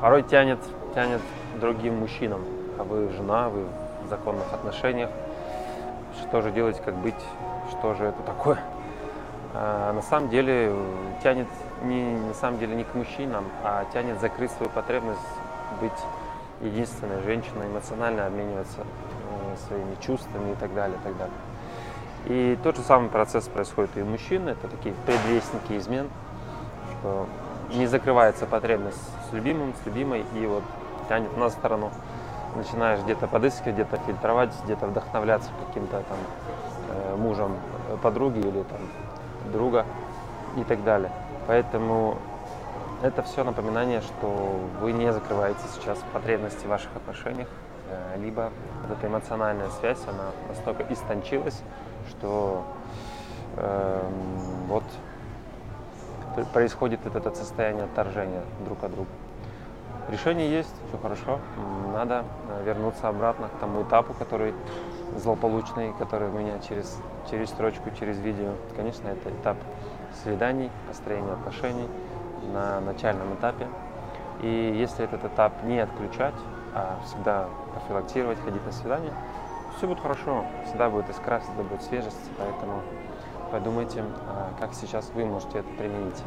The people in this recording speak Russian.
порой тянет, тянет другим мужчинам, а вы жена, вы в законных отношениях. Что же делать, как быть, что же это такое? А на самом деле тянет не, на самом деле не к мужчинам, а тянет закрыть свою потребность быть единственной женщиной, эмоционально обмениваться э, своими чувствами и так далее, и так далее. И тот же самый процесс происходит и у мужчин, это такие предвестники измен, что не закрывается потребность с любимым, с любимой, и вот тянет на сторону. Начинаешь где-то подыскивать, где-то фильтровать, где-то вдохновляться каким-то там э, мужем подруги или там друга и так далее. Поэтому это все напоминание, что вы не закрываете сейчас потребности в ваших отношениях, э, либо вот эта эмоциональная связь, она настолько истончилась, что э, вот происходит это, это состояние отторжения друг от друга. Решение есть, все хорошо. Надо э, вернуться обратно к тому этапу, который злополучный, который у меня через, через строчку, через видео. Конечно, это этап свиданий, построения отношений на начальном этапе. И если этот этап не отключать, а всегда профилактировать, ходить на свидание, все будет хорошо, всегда будет искра, всегда будет свежесть, поэтому подумайте, а, как сейчас вы можете это применить.